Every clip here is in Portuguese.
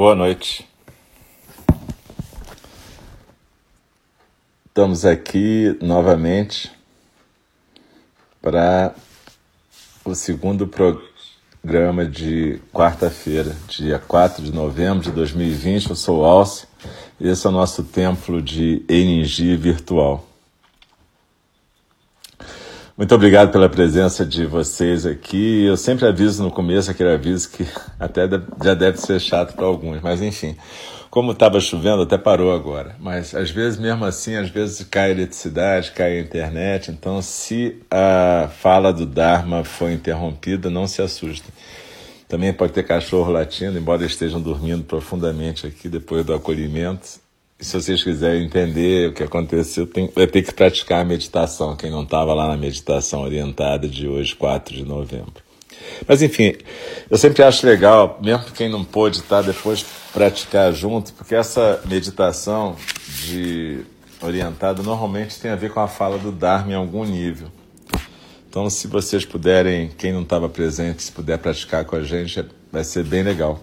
Boa noite. Estamos aqui novamente para o segundo programa de quarta-feira, dia 4 de novembro de 2020. Eu sou o Alce e esse é o nosso templo de energia virtual. Muito obrigado pela presença de vocês aqui. Eu sempre aviso no começo aquele aviso que até já deve ser chato para alguns, mas enfim. Como estava chovendo, até parou agora. Mas às vezes, mesmo assim, às vezes cai eletricidade, cai a internet. Então, se a fala do Dharma foi interrompida, não se assustem. Também pode ter cachorro latindo, embora estejam dormindo profundamente aqui depois do acolhimento. Se vocês quiserem entender o que aconteceu, tem, vai ter que praticar a meditação, quem não estava lá na meditação orientada de hoje, 4 de novembro. Mas enfim, eu sempre acho legal, mesmo quem não pôde estar depois praticar junto, porque essa meditação de orientada normalmente tem a ver com a fala do Dharma em algum nível. Então, se vocês puderem, quem não estava presente, se puder praticar com a gente, vai ser bem legal.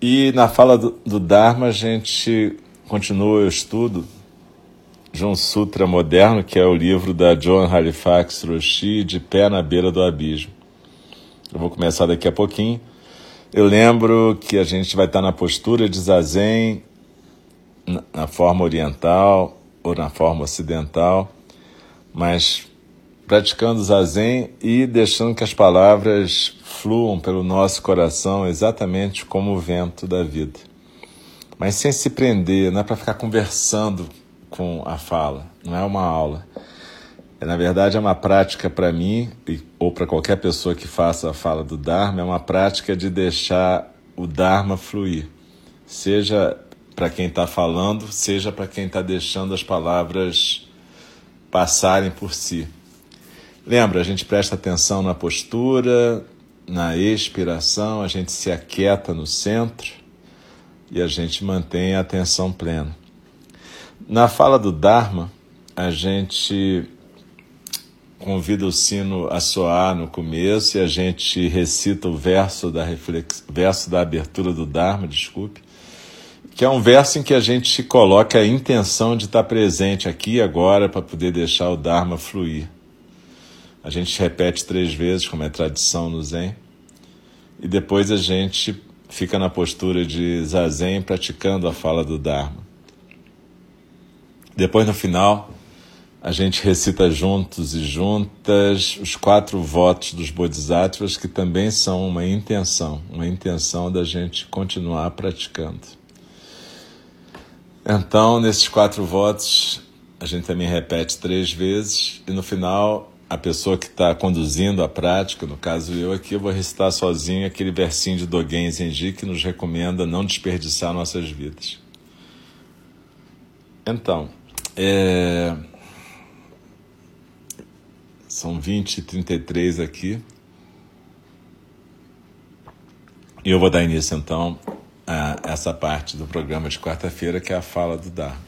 E na fala do, do Dharma, a gente continua o estudo de um sutra moderno, que é o livro da John Halifax Roshi, De Pé na Beira do Abismo. Eu vou começar daqui a pouquinho. Eu lembro que a gente vai estar na postura de zazen, na forma oriental ou na forma ocidental, mas praticando zazen e deixando que as palavras fluam pelo nosso coração exatamente como o vento da vida. Mas sem se prender, não é para ficar conversando com a fala, não é uma aula. É, na verdade, é uma prática para mim, ou para qualquer pessoa que faça a fala do Dharma, é uma prática de deixar o Dharma fluir. Seja para quem está falando, seja para quem está deixando as palavras passarem por si. Lembra, a gente presta atenção na postura, na expiração, a gente se aquieta no centro e a gente mantém a atenção plena. Na fala do Dharma, a gente convida o sino a soar no começo e a gente recita o verso da reflex... verso da abertura do Dharma, desculpe, que é um verso em que a gente coloca a intenção de estar presente aqui e agora para poder deixar o Dharma fluir. A gente repete três vezes, como é tradição no Zen, e depois a gente fica na postura de Zazen praticando a fala do Dharma. Depois, no final, a gente recita juntos e juntas os quatro votos dos Bodhisattvas, que também são uma intenção, uma intenção da gente continuar praticando. Então, nesses quatro votos, a gente também repete três vezes e no final a pessoa que está conduzindo a prática, no caso eu aqui, eu vou recitar sozinho aquele versinho de Dogen Zenji que nos recomenda não desperdiçar nossas vidas. Então, é... são 20 e 33 aqui. E eu vou dar início então a essa parte do programa de quarta-feira, que é a fala do Dharma.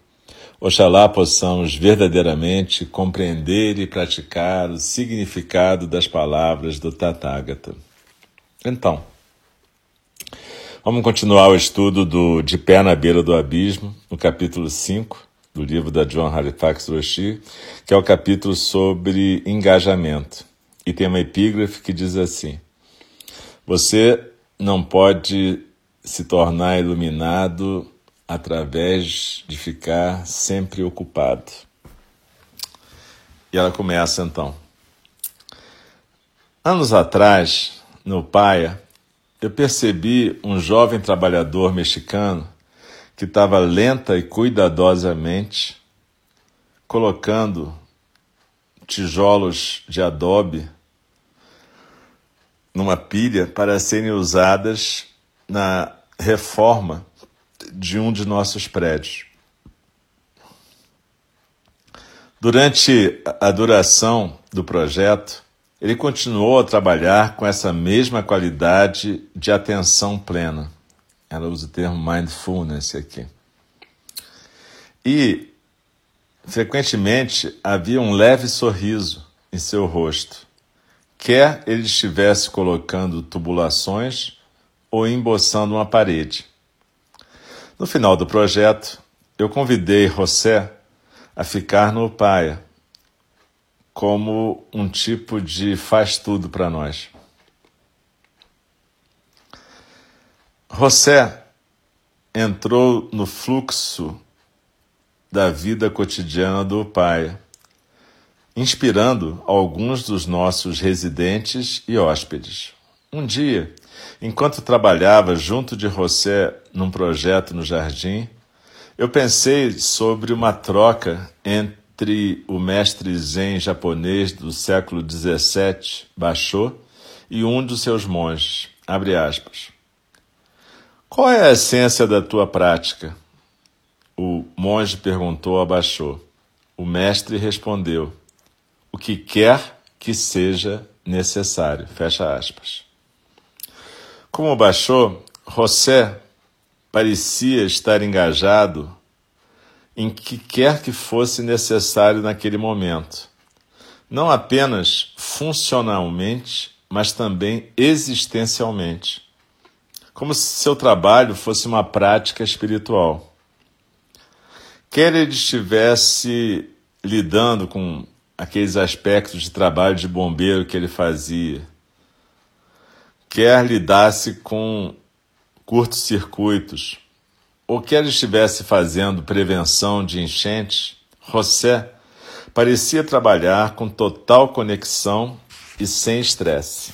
Oxalá possamos verdadeiramente compreender e praticar o significado das palavras do Tathagata. Então, vamos continuar o estudo do De Pé na Beira do Abismo, no capítulo 5 do livro da John Halifax Roshi, que é o capítulo sobre engajamento. e tem uma epígrafe que diz assim: Você não pode se tornar iluminado através de ficar sempre ocupado. E ela começa então. Anos atrás, no Paia, eu percebi um jovem trabalhador mexicano que estava lenta e cuidadosamente colocando tijolos de adobe numa pilha para serem usadas na reforma de um de nossos prédios. Durante a duração do projeto, ele continuou a trabalhar com essa mesma qualidade de atenção plena. Ela usa o termo mindfulness aqui. E, frequentemente, havia um leve sorriso em seu rosto, quer ele estivesse colocando tubulações ou emboçando uma parede. No final do projeto, eu convidei José a ficar no Paia como um tipo de faz tudo para nós. José entrou no fluxo da vida cotidiana do Paia, inspirando alguns dos nossos residentes e hóspedes. Um dia, enquanto trabalhava junto de José num projeto no jardim, eu pensei sobre uma troca entre o mestre zen japonês do século XVII, Basho, e um dos seus monges. Abre aspas. Qual é a essência da tua prática? O monge perguntou a Basho. O mestre respondeu: O que quer que seja necessário. Fecha aspas. Como baixou, José parecia estar engajado em que quer que fosse necessário naquele momento, não apenas funcionalmente, mas também existencialmente, como se seu trabalho fosse uma prática espiritual. Quer ele estivesse lidando com aqueles aspectos de trabalho de bombeiro que ele fazia, quer lidasse com curtos-circuitos, ou quer estivesse fazendo prevenção de enchentes, José parecia trabalhar com total conexão e sem estresse.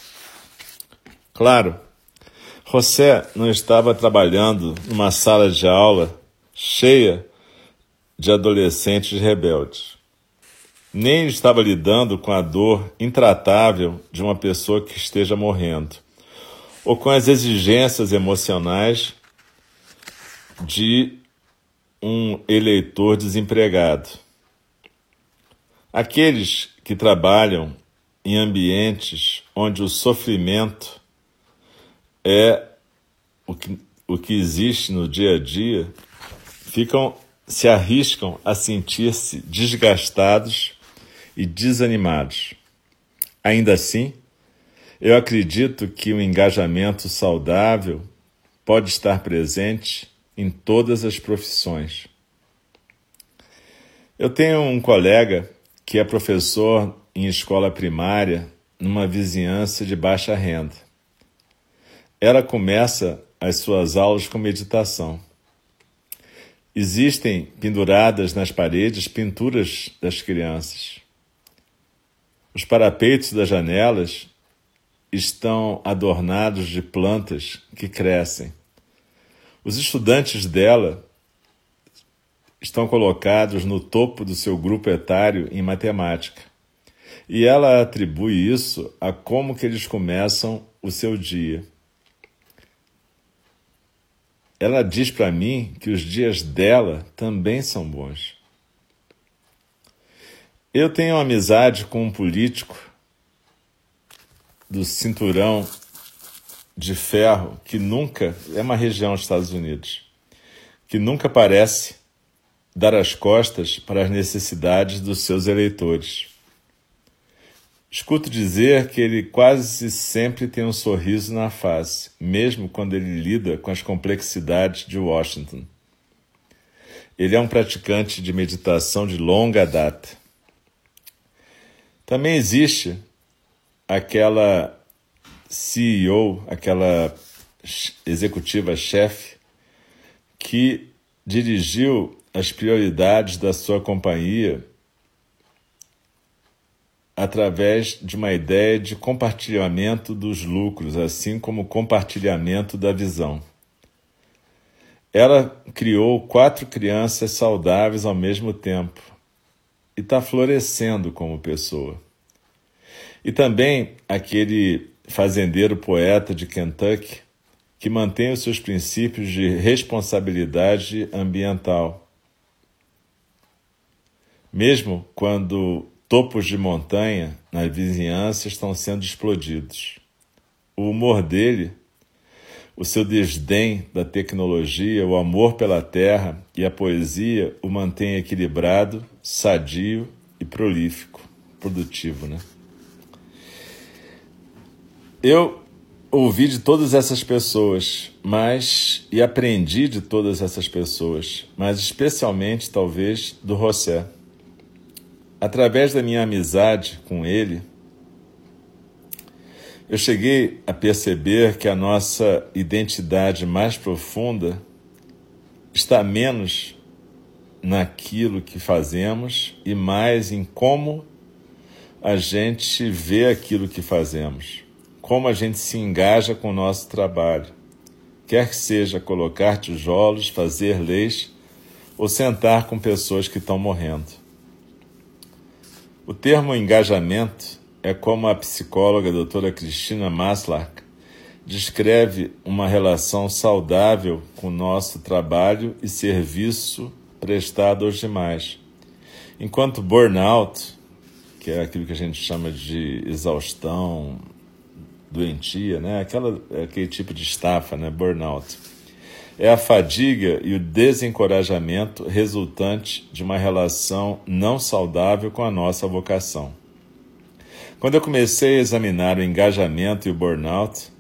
Claro, José não estava trabalhando numa sala de aula cheia de adolescentes rebeldes. Nem estava lidando com a dor intratável de uma pessoa que esteja morrendo ou com as exigências emocionais de um eleitor desempregado. Aqueles que trabalham em ambientes onde o sofrimento é o que, o que existe no dia a dia, ficam se arriscam a sentir-se desgastados e desanimados. Ainda assim, eu acredito que o engajamento saudável pode estar presente em todas as profissões. Eu tenho um colega que é professor em escola primária numa vizinhança de baixa renda. Ela começa as suas aulas com meditação. Existem penduradas nas paredes pinturas das crianças. Os parapeitos das janelas estão adornados de plantas que crescem. Os estudantes dela estão colocados no topo do seu grupo etário em matemática. E ela atribui isso a como que eles começam o seu dia. Ela diz para mim que os dias dela também são bons. Eu tenho amizade com um político do cinturão de ferro que nunca é uma região dos Estados Unidos que nunca parece dar as costas para as necessidades dos seus eleitores. Escuto dizer que ele quase sempre tem um sorriso na face, mesmo quando ele lida com as complexidades de Washington. Ele é um praticante de meditação de longa data. Também existe aquela CEO, aquela executiva chefe que dirigiu as prioridades da sua companhia através de uma ideia de compartilhamento dos lucros, assim como compartilhamento da visão. Ela criou quatro crianças saudáveis ao mesmo tempo e está florescendo como pessoa. E também aquele fazendeiro poeta de Kentucky que mantém os seus princípios de responsabilidade ambiental. Mesmo quando topos de montanha na vizinhança estão sendo explodidos. O humor dele, o seu desdém da tecnologia, o amor pela terra e a poesia o mantém equilibrado, sadio e prolífico, produtivo, né? Eu ouvi de todas essas pessoas, mas e aprendi de todas essas pessoas, mas especialmente talvez do José. Através da minha amizade com ele, eu cheguei a perceber que a nossa identidade mais profunda está menos naquilo que fazemos e mais em como a gente vê aquilo que fazemos, como a gente se engaja com o nosso trabalho, quer que seja colocar tijolos, fazer leis ou sentar com pessoas que estão morrendo. O termo engajamento é como a psicóloga doutora Cristina Maslach descreve uma relação saudável com o nosso trabalho e serviço prestado aos demais. Enquanto burnout, que é aquilo que a gente chama de exaustão doentia, né? Aquela, aquele tipo de estafa, né? burnout é a fadiga e o desencorajamento resultante de uma relação não saudável com a nossa vocação. Quando eu comecei a examinar o engajamento e o burnout,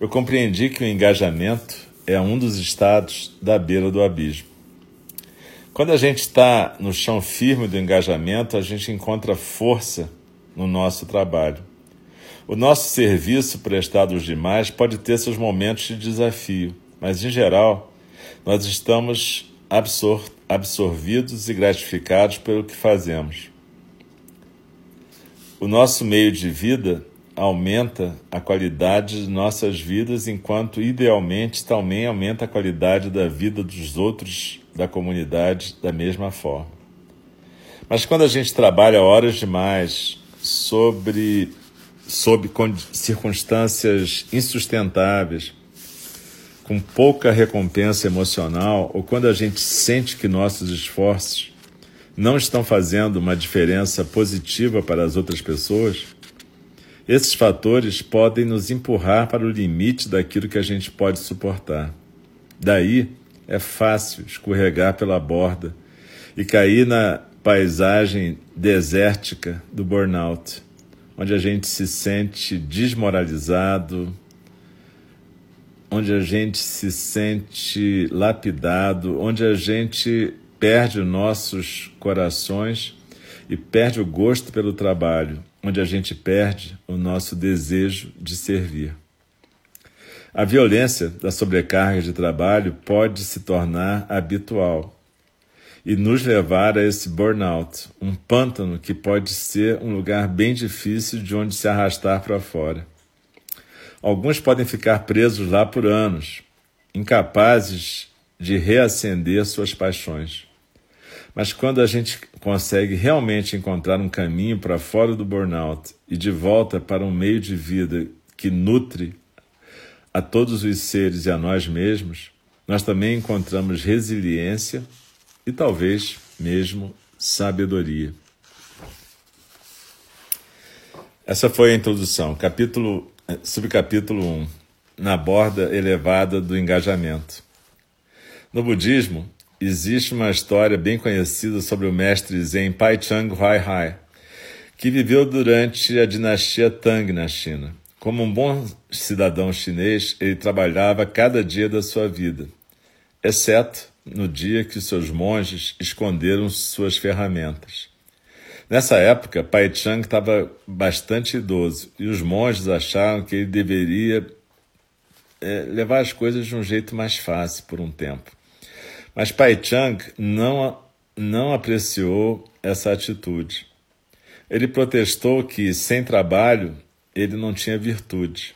eu compreendi que o engajamento é um dos estados da beira do abismo. Quando a gente está no chão firme do engajamento, a gente encontra força no nosso trabalho. O nosso serviço prestado aos demais pode ter seus momentos de desafio mas em geral, nós estamos absor absorvidos e gratificados pelo que fazemos. O nosso meio de vida aumenta a qualidade de nossas vidas, enquanto idealmente também aumenta a qualidade da vida dos outros da comunidade da mesma forma. Mas quando a gente trabalha horas demais sobre sob circunstâncias insustentáveis, com pouca recompensa emocional ou quando a gente sente que nossos esforços não estão fazendo uma diferença positiva para as outras pessoas, esses fatores podem nos empurrar para o limite daquilo que a gente pode suportar. Daí é fácil escorregar pela borda e cair na paisagem desértica do burnout, onde a gente se sente desmoralizado, onde a gente se sente lapidado, onde a gente perde nossos corações e perde o gosto pelo trabalho, onde a gente perde o nosso desejo de servir. A violência da sobrecarga de trabalho pode se tornar habitual e nos levar a esse burnout, um pântano que pode ser um lugar bem difícil de onde se arrastar para fora. Alguns podem ficar presos lá por anos, incapazes de reacender suas paixões. Mas quando a gente consegue realmente encontrar um caminho para fora do burnout e de volta para um meio de vida que nutre a todos os seres e a nós mesmos, nós também encontramos resiliência e talvez mesmo sabedoria. Essa foi a introdução. Capítulo subcapítulo 1 Na borda elevada do engajamento. No budismo, existe uma história bem conhecida sobre o mestre Zen Paichang Huaihai, que viveu durante a dinastia Tang na China. Como um bom cidadão chinês, ele trabalhava cada dia da sua vida, exceto no dia que seus monges esconderam suas ferramentas. Nessa época, Pai Chang estava bastante idoso e os monges acharam que ele deveria é, levar as coisas de um jeito mais fácil por um tempo. Mas Pai Chang não, não apreciou essa atitude. Ele protestou que, sem trabalho, ele não tinha virtude.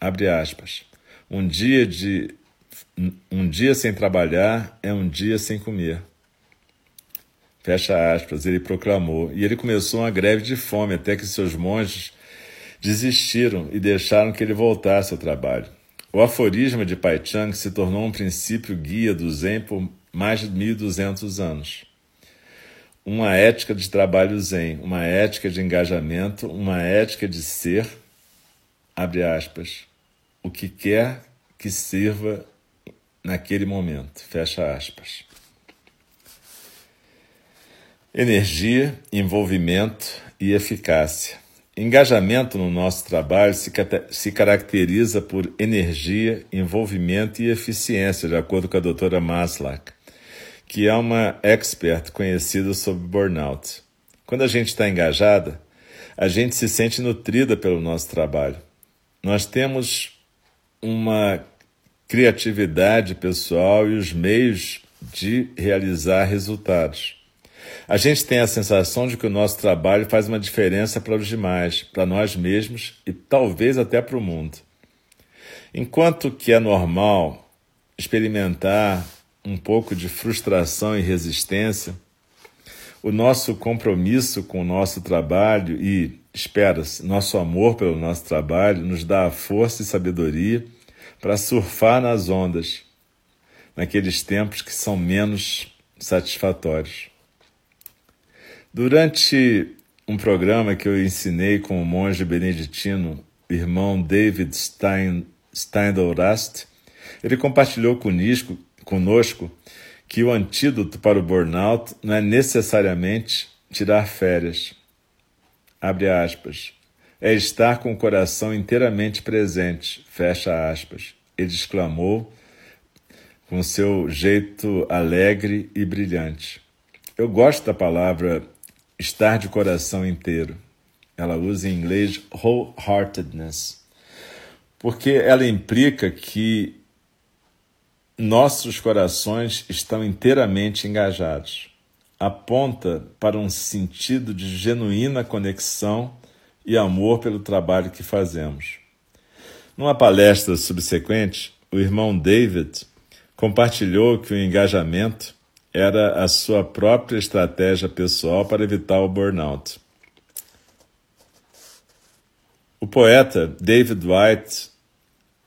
Abre aspas. Um dia, de, um dia sem trabalhar é um dia sem comer. Fecha aspas, ele proclamou. E ele começou uma greve de fome até que seus monges desistiram e deixaram que ele voltasse ao trabalho. O aforisma de Pai Chang se tornou um princípio guia do Zen por mais de 1.200 anos. Uma ética de trabalho Zen, uma ética de engajamento, uma ética de ser, abre aspas, o que quer que sirva naquele momento, fecha aspas. Energia, envolvimento e eficácia. Engajamento no nosso trabalho se, se caracteriza por energia, envolvimento e eficiência, de acordo com a doutora Maslach, que é uma expert conhecida sobre burnout. Quando a gente está engajada, a gente se sente nutrida pelo nosso trabalho. Nós temos uma criatividade pessoal e os meios de realizar resultados. A gente tem a sensação de que o nosso trabalho faz uma diferença para os demais, para nós mesmos e talvez até para o mundo. Enquanto que é normal experimentar um pouco de frustração e resistência, o nosso compromisso com o nosso trabalho e, espera-se, nosso amor pelo nosso trabalho nos dá a força e sabedoria para surfar nas ondas, naqueles tempos que são menos satisfatórios. Durante um programa que eu ensinei com o monge beneditino, irmão David Stein, Steindl-Rast, ele compartilhou conosco, conosco que o antídoto para o burnout não é necessariamente tirar férias. Abre aspas. É estar com o coração inteiramente presente. Fecha aspas. Ele exclamou com seu jeito alegre e brilhante. Eu gosto da palavra estar de coração inteiro. Ela usa em inglês wholeheartedness, porque ela implica que nossos corações estão inteiramente engajados. Aponta para um sentido de genuína conexão e amor pelo trabalho que fazemos. Numa palestra subsequente, o irmão David compartilhou que o engajamento era a sua própria estratégia pessoal para evitar o burnout. O poeta David White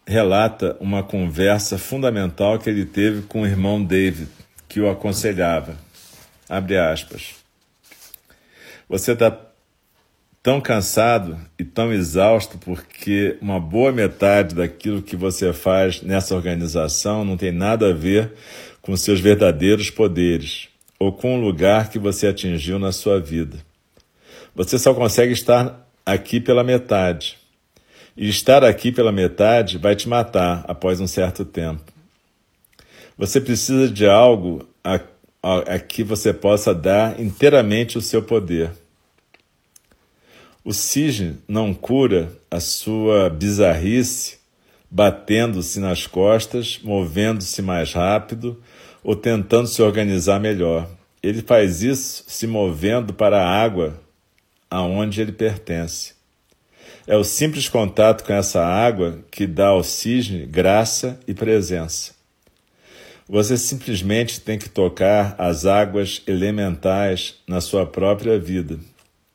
relata uma conversa fundamental que ele teve com o irmão David, que o aconselhava. Abre aspas. Você está tão cansado e tão exausto porque uma boa metade daquilo que você faz nessa organização não tem nada a ver com seus verdadeiros poderes ou com o lugar que você atingiu na sua vida. Você só consegue estar aqui pela metade. E estar aqui pela metade vai te matar após um certo tempo. Você precisa de algo a, a, a que você possa dar inteiramente o seu poder. O cisne não cura a sua bizarrice batendo-se nas costas, movendo-se mais rápido ou tentando se organizar melhor. Ele faz isso se movendo para a água aonde ele pertence. É o simples contato com essa água que dá ao cisne graça e presença. Você simplesmente tem que tocar as águas elementais na sua própria vida,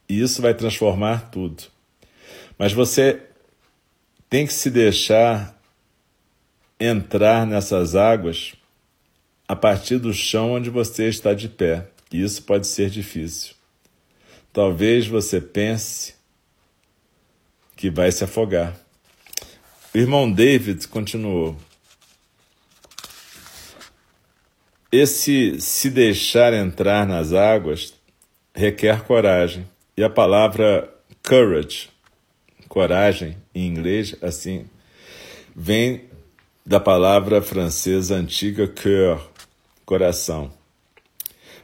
e isso vai transformar tudo. Mas você tem que se deixar entrar nessas águas a partir do chão onde você está de pé, e isso pode ser difícil. Talvez você pense que vai se afogar. O irmão David continuou. Esse se deixar entrar nas águas requer coragem. E a palavra courage, coragem em inglês, assim, vem da palavra francesa antiga cœur, coração.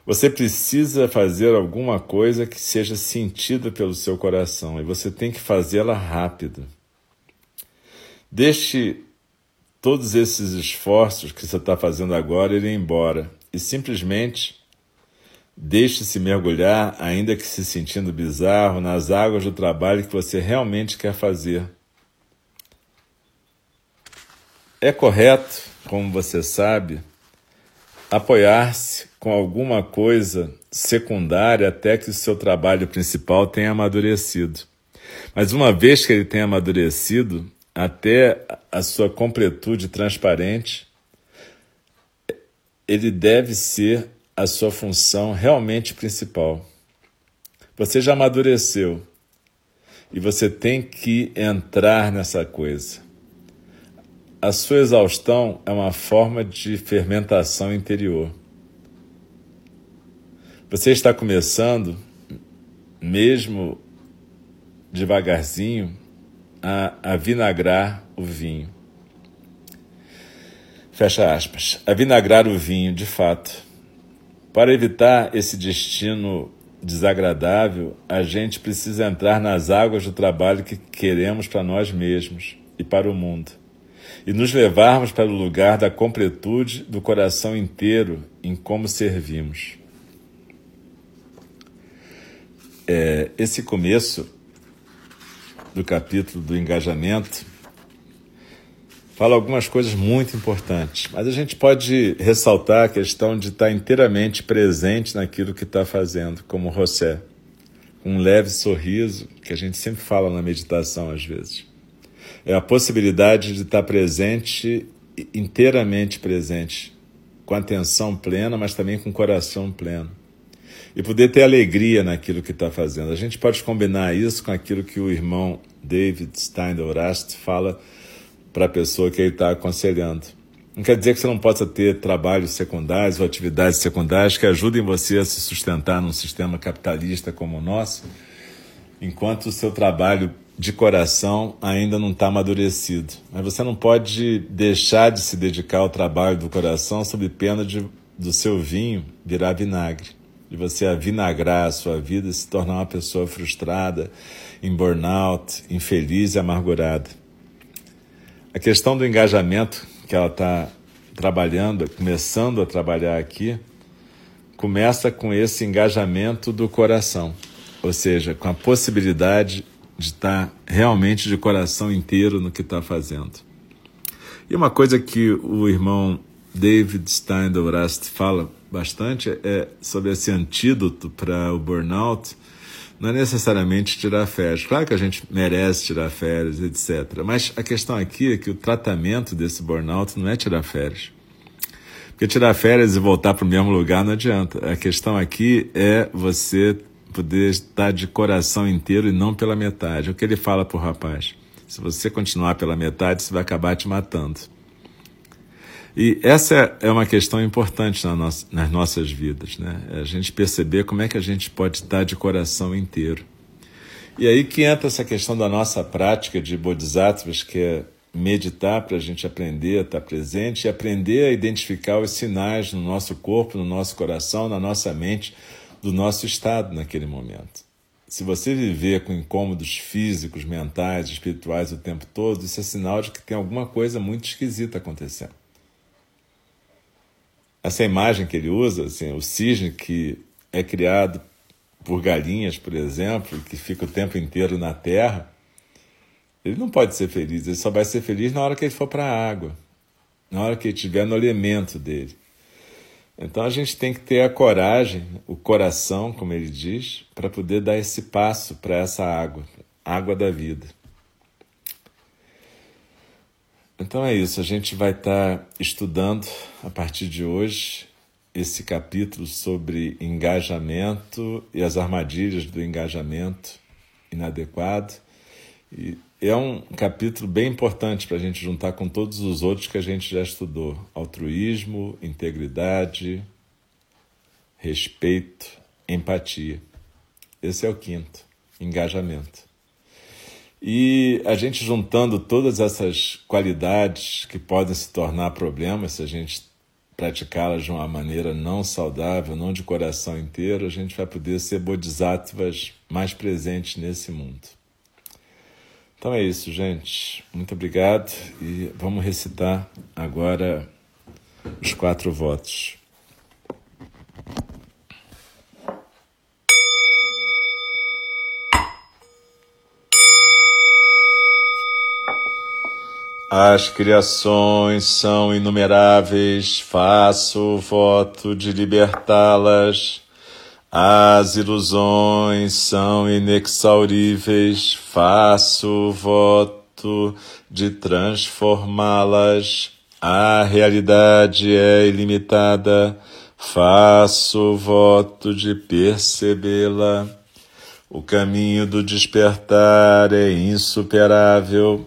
Você precisa fazer alguma coisa que seja sentida pelo seu coração e você tem que fazê-la rápido. Deixe todos esses esforços que você está fazendo agora irem embora e simplesmente deixe-se mergulhar, ainda que se sentindo bizarro, nas águas do trabalho que você realmente quer fazer. É correto, como você sabe, apoiar-se com alguma coisa secundária até que o seu trabalho principal tenha amadurecido. Mas uma vez que ele tenha amadurecido, até a sua completude transparente, ele deve ser a sua função realmente principal. Você já amadureceu e você tem que entrar nessa coisa. A sua exaustão é uma forma de fermentação interior. Você está começando, mesmo devagarzinho, a, a vinagrar o vinho. Fecha aspas. A vinagrar o vinho, de fato. Para evitar esse destino desagradável, a gente precisa entrar nas águas do trabalho que queremos para nós mesmos e para o mundo e nos levarmos para o lugar da completude do coração inteiro em como servimos. É, esse começo do capítulo do engajamento fala algumas coisas muito importantes, mas a gente pode ressaltar a questão de estar inteiramente presente naquilo que está fazendo, como José, com um leve sorriso, que a gente sempre fala na meditação às vezes é a possibilidade de estar presente, inteiramente presente, com atenção plena, mas também com coração pleno. E poder ter alegria naquilo que está fazendo. A gente pode combinar isso com aquilo que o irmão David Steindl-Rast fala para a pessoa que ele está aconselhando. Não quer dizer que você não possa ter trabalhos secundários ou atividades secundárias que ajudem você a se sustentar num sistema capitalista como o nosso, enquanto o seu trabalho de coração ainda não está amadurecido. Mas você não pode deixar de se dedicar ao trabalho do coração sob pena de, do seu vinho virar vinagre. De você avinagrar a sua vida e se tornar uma pessoa frustrada, em burnout, infeliz e amargurada. A questão do engajamento que ela está trabalhando, começando a trabalhar aqui, começa com esse engajamento do coração, ou seja, com a possibilidade de estar realmente de coração inteiro no que está fazendo. E uma coisa que o irmão David Steindl-Rast fala bastante é sobre esse antídoto para o burnout. Não é necessariamente tirar férias. Claro que a gente merece tirar férias, etc. Mas a questão aqui é que o tratamento desse burnout não é tirar férias. Porque tirar férias e voltar para o mesmo lugar não adianta. A questão aqui é você poder estar de coração inteiro e não pela metade. É o que ele fala para o rapaz. Se você continuar pela metade, você vai acabar te matando. E essa é uma questão importante na nossa, nas nossas vidas, né? É a gente perceber como é que a gente pode estar de coração inteiro. E aí que entra essa questão da nossa prática de bodhisattvas, que é meditar para a gente aprender a estar presente e aprender a identificar os sinais no nosso corpo, no nosso coração, na nossa mente, do nosso estado naquele momento. Se você viver com incômodos físicos, mentais, espirituais o tempo todo, isso é sinal de que tem alguma coisa muito esquisita acontecendo. Essa imagem que ele usa, assim, o cisne que é criado por galinhas, por exemplo, que fica o tempo inteiro na terra, ele não pode ser feliz, ele só vai ser feliz na hora que ele for para a água, na hora que ele estiver no elemento dele. Então a gente tem que ter a coragem, o coração, como ele diz, para poder dar esse passo para essa água, água da vida. Então é isso, a gente vai estar estudando a partir de hoje esse capítulo sobre engajamento e as armadilhas do engajamento inadequado. E é um capítulo bem importante para a gente juntar com todos os outros que a gente já estudou: altruísmo, integridade, respeito, empatia. Esse é o quinto, engajamento. E a gente juntando todas essas qualidades que podem se tornar problemas se a gente praticá-las de uma maneira não saudável, não de coração inteiro, a gente vai poder ser bodhisattvas mais presentes nesse mundo. Então é isso, gente. Muito obrigado e vamos recitar agora os quatro votos. As criações são inumeráveis, faço voto de libertá-las. As ilusões são inexauríveis, faço voto de transformá-las. A realidade é ilimitada, faço voto de percebê-la. O caminho do despertar é insuperável,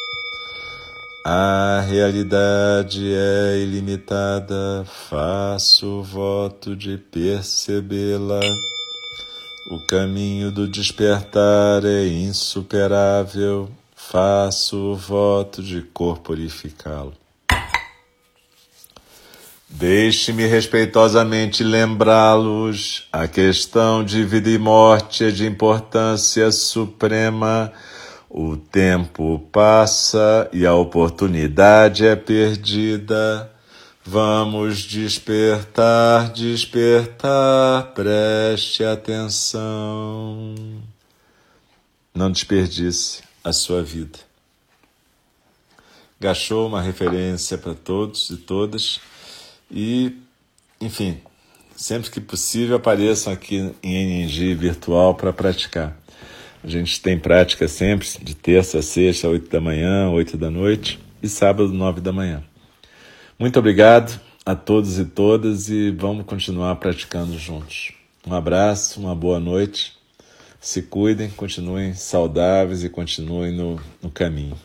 A realidade é ilimitada, faço voto de percebê-la. O caminho do despertar é insuperável, faço voto de corporificá-lo. Deixe-me respeitosamente lembrá-los: a questão de vida e morte é de importância suprema o tempo passa e a oportunidade é perdida. Vamos despertar, despertar, preste atenção. Não desperdice a sua vida. Gachou uma referência para todos e todas. E, enfim, sempre que possível apareçam aqui em NG virtual para praticar. A gente tem prática sempre de terça a sexta, oito da manhã, oito da noite e sábado, nove da manhã. Muito obrigado a todos e todas e vamos continuar praticando juntos. Um abraço, uma boa noite. Se cuidem, continuem saudáveis e continuem no, no caminho.